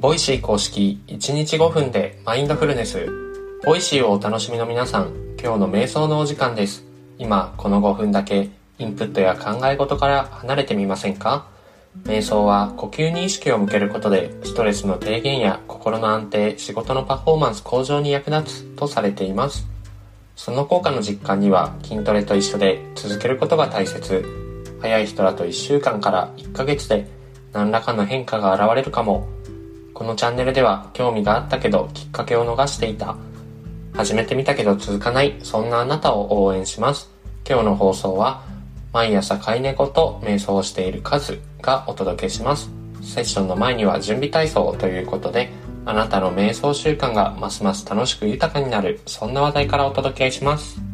Voicy 公式1日5分でマインドフルネス。 Voicy をお楽しみの皆さん、今日の瞑想のお時間です。今、この5分だけインプットや考え事から離れてみませんか？瞑想は呼吸に意識を向けることでストレスの低減や心の安定、仕事のパフォーマンス向上に役立つとされています。その効果の実感には筋トレと一緒で続けることが大切。早い人だと1週間から1ヶ月で何らかの変化が現れるかも。このチャンネルでは興味があったけどきっかけを逃していた。始めてみたけど続かない、そんなあなたを応援します。今日の放送は毎朝飼い猫と瞑想をしているカズがお届けします。セッションの前には準備体操ということであなたの瞑想習慣がますます楽しく豊かになるそんな話題からお届けします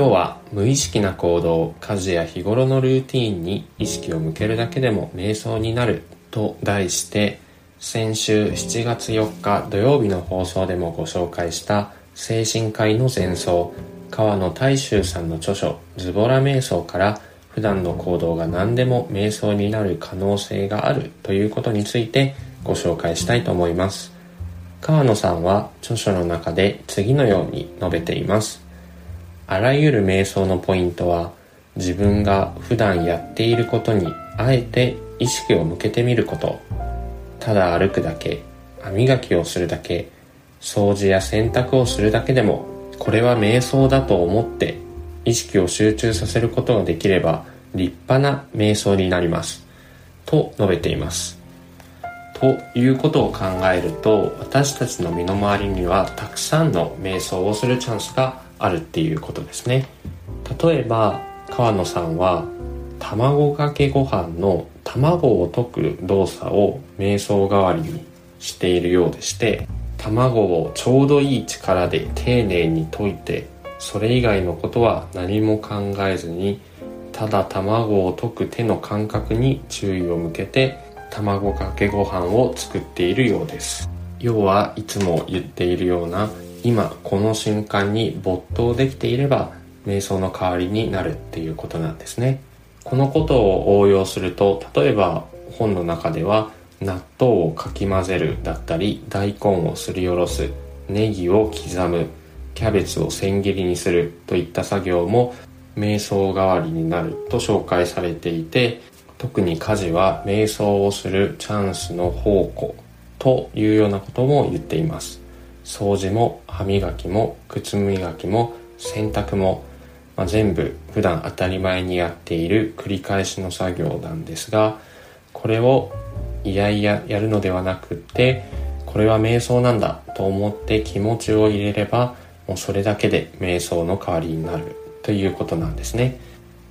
今日は無意識な行動家事や日頃のルーティンに意識を向けるだけでも瞑想になると題して先週7月4日土曜日の放送でもご紹介した精神科医の前奏川野大衆さんの著書「ズボラ瞑想」から普段の行動が何でも瞑想になる可能性があるということについてご紹介したいと思います。川野さんは著書の中で次のように述べています。あらゆる瞑想のポイントは自分が普段やっていることにあえて意識を向けてみること。ただ歩くだけ歯磨きをするだけ掃除や洗濯をするだけでもこれは瞑想だと思って意識を集中させることができれば立派な瞑想になります。と述べています。ということを考えると私たちの身の回りにはたくさんの瞑想をするチャンスがあるっていうことですね。例えば川野さんは卵かけご飯の卵を溶く動作を瞑想代わりにしているようでして卵をちょうどいい力で丁寧に溶いてそれ以外のことは何も考えずにただ卵を溶く手の感覚に注意を向けて卵かけご飯を作っているようです。要はいつも言っているような今この瞬間に没頭できていれば瞑想の代わりになるっていうことなんですね。このことを応用すると例えば本の中では納豆をかき混ぜるだったり大根をすりおろすネギを刻むキャベツを千切りにするといった作業も瞑想代わりになると紹介されていて特に家事は瞑想をするチャンスの宝庫というようなことも言っています。掃除も歯磨きも靴磨きも洗濯も、まあ、全部普段当たり前にやっている繰り返しの作業なんですがこれをいやいややるのではなくってこれは瞑想なんだと思って気持ちを入れればもうそれだけで瞑想の代わりになるということなんですね。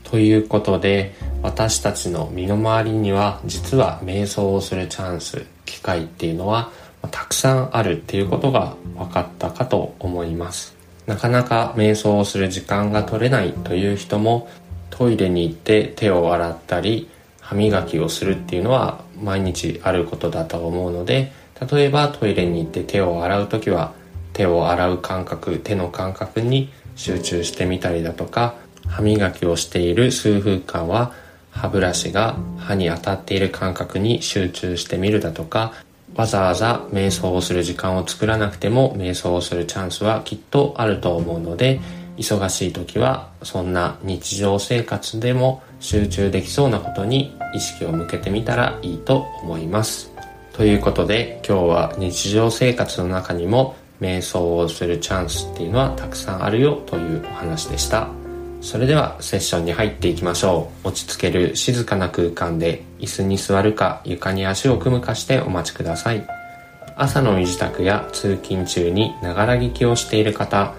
ということで私たちの身の回りには実は瞑想をするチャンス機会っていうのはたくさんあるっていうことが分かったかと思います。なかなか瞑想をする時間が取れないという人もトイレに行って手を洗ったり歯磨きをするっていうのは毎日あることだと思うので例えばトイレに行って手を洗う時は手を洗う感覚手の感覚に集中してみたりだとか歯磨きをしている数分間は歯ブラシが歯に当たっている感覚に集中してみるだとかわざわざ瞑想をする時間を作らなくても瞑想をするチャンスはきっとあると思うので忙しい時はそんな日常生活でも集中できそうなことに意識を向けてみたらいいと思います。ということで今日は日常生活の中にも瞑想をするチャンスっていうのはたくさんあるよというお話でした。それではセッションに入っていきましょう落ち着ける静かな空間で椅子に座るか床に足を組むかしてお待ちください朝の身支度や通勤中にながら聞きをしている方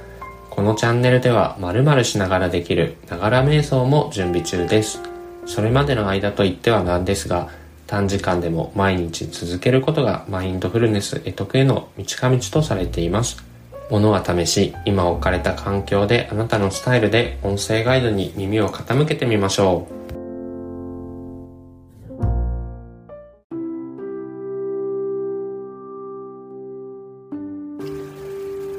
このチャンネルでは〇〇しながらできるながら瞑想も準備中です。それまでの間といってはなんですが、短時間でも毎日続けることがマインドフルネス得得への道か道とされています。ものは試し、今置かれた環境であなたのスタイルで音声ガイドに耳を傾けてみましょう。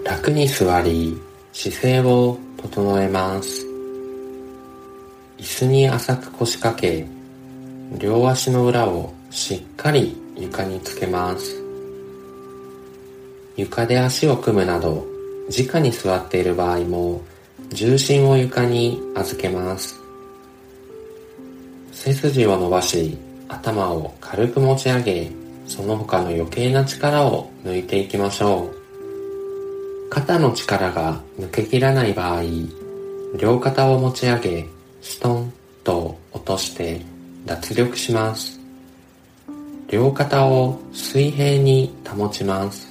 楽に座り、姿勢を整えます椅子に浅く腰掛け両足の裏をしっかり床につけます床で足を組むなど直に座っている場合も重心を床に預けます。背筋を伸ばし頭を軽く持ち上げその他の余計な力を抜いていきましょう。肩の力が抜けきらない場合両肩を持ち上げストンと落として脱力します。両肩を水平に保ちます。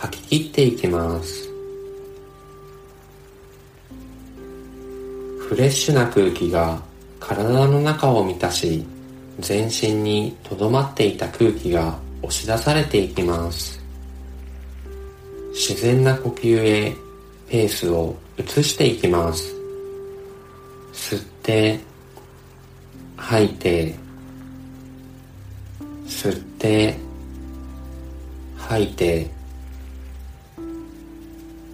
吐き切っていきます。フレッシュな空気が体の中を満たし全身にとどまっていた空気が押し出されていきます。自然な呼吸へペースを移していきます。吸って吐いて吸って吐いて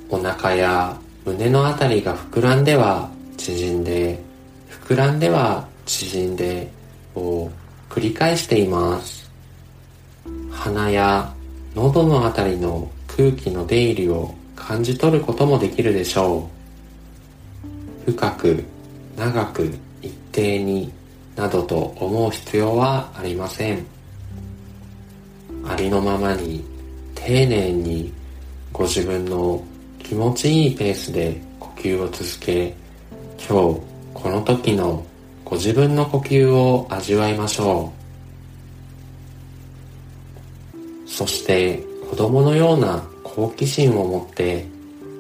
お腹や胸のあたりが膨らんでは縮んで膨らんでは縮んでを繰り返しています。鼻や喉のあたりの空気の出入りを感じ取ることもできるでしょう。深く長く一定になどと思う必要はありません。ありのままに丁寧にご自分の気持ちいいペースで呼吸を続け今日この時のご自分の呼吸を味わいましょう。そして子供のような好奇心を持って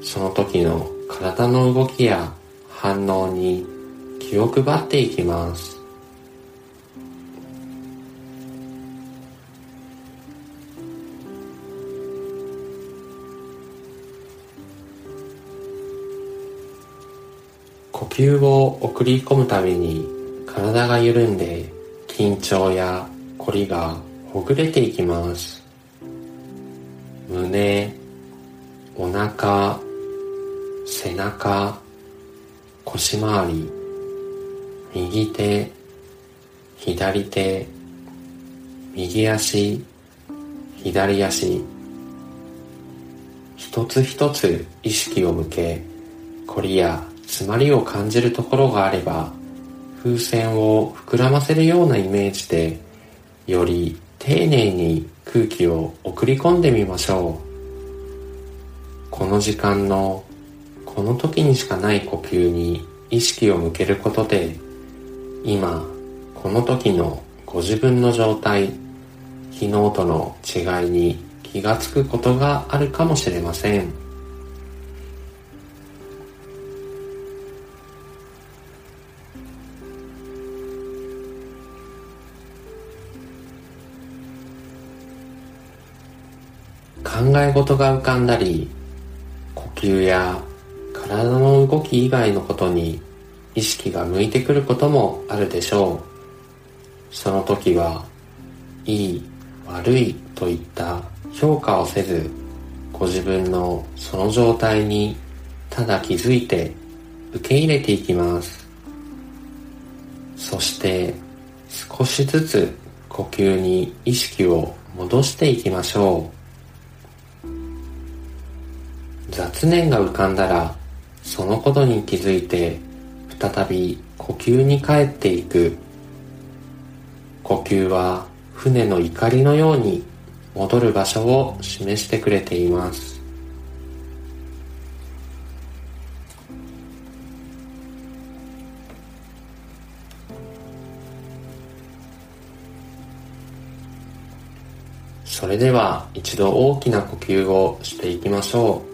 その時の体の動きや反応に気を配っていきます。呼吸を送り込むたびに体が緩んで緊張や凝りがほぐれていきます。胸お腹背中腰回り右手左手右足左足。一つ一つ意識を向け凝りや詰まりを感じるところがあれば風船を膨らませるようなイメージでより丁寧に空気を送り込んでみましょう。この時間のこの時にしかない呼吸に意識を向けることで今この時のご自分の状態昨日との違いに気がつくことがあるかもしれません。考え事が浮かんだり呼吸や体の動き以外のことに意識が向いてくることもあるでしょう。その時はいい悪いといった評価をせずご自分のその状態にただ気づいて受け入れていきます。そして少しずつ呼吸に意識を戻していきましょう。雑念が浮かんだらそのことに気づいて再び呼吸に帰っていく。呼吸は船の怒りのように戻る場所を示してくれています。それでは一度大きな呼吸をしていきましょう。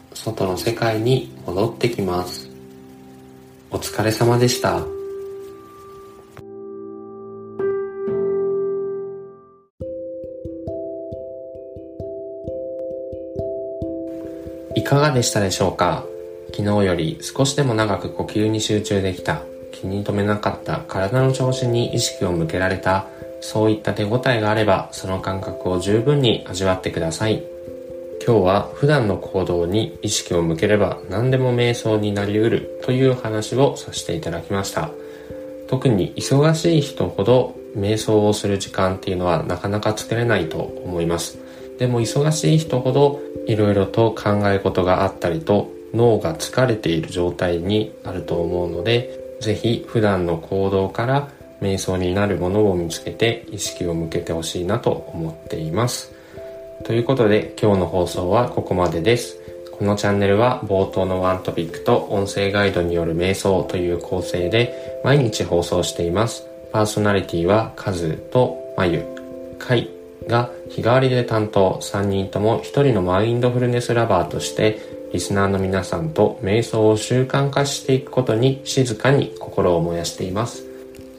外の世界に戻ってきます。お疲れ様でした。いかがでしたでしょうか？昨日より少しでも長く呼吸に集中できた、気に留めなかった。体の調子に意識を向けられた、そういった手応えがあれば、その感覚を十分に味わってください。今日は普段の行動に意識を向ければ何でも瞑想になりうるという話をさせていただきました。特に忙しい人ほど瞑想をする時間っていうのはなかなか作れないと思います。でも忙しい人ほど色々と考え事があったりと脳が疲れている状態にあると思うので、ぜひ普段の行動から瞑想になるものを見つけて意識を向けてほしいなと思っています。ということで今日の放送はここまでです。このチャンネルは冒頭のワントピックと音声ガイドによる瞑想という構成で毎日放送しています。パーソナリティはカズとマユ、カイが日替わりで担当3人とも1人のマインドフルネスラバーとしてリスナーの皆さんと瞑想を習慣化していくことに静かに心を燃やしています。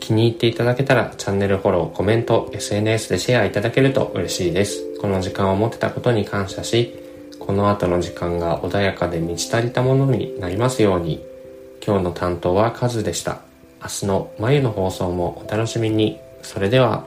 気に入っていただけたらチャンネルフォロー、コメント、SNS でシェアいただけると嬉しいです。この時間を持てたことに感謝し、この後の時間が穏やかで満ち足りたものになりますように。今日の担当はカズでした。明日の眉の放送もお楽しみに。それでは。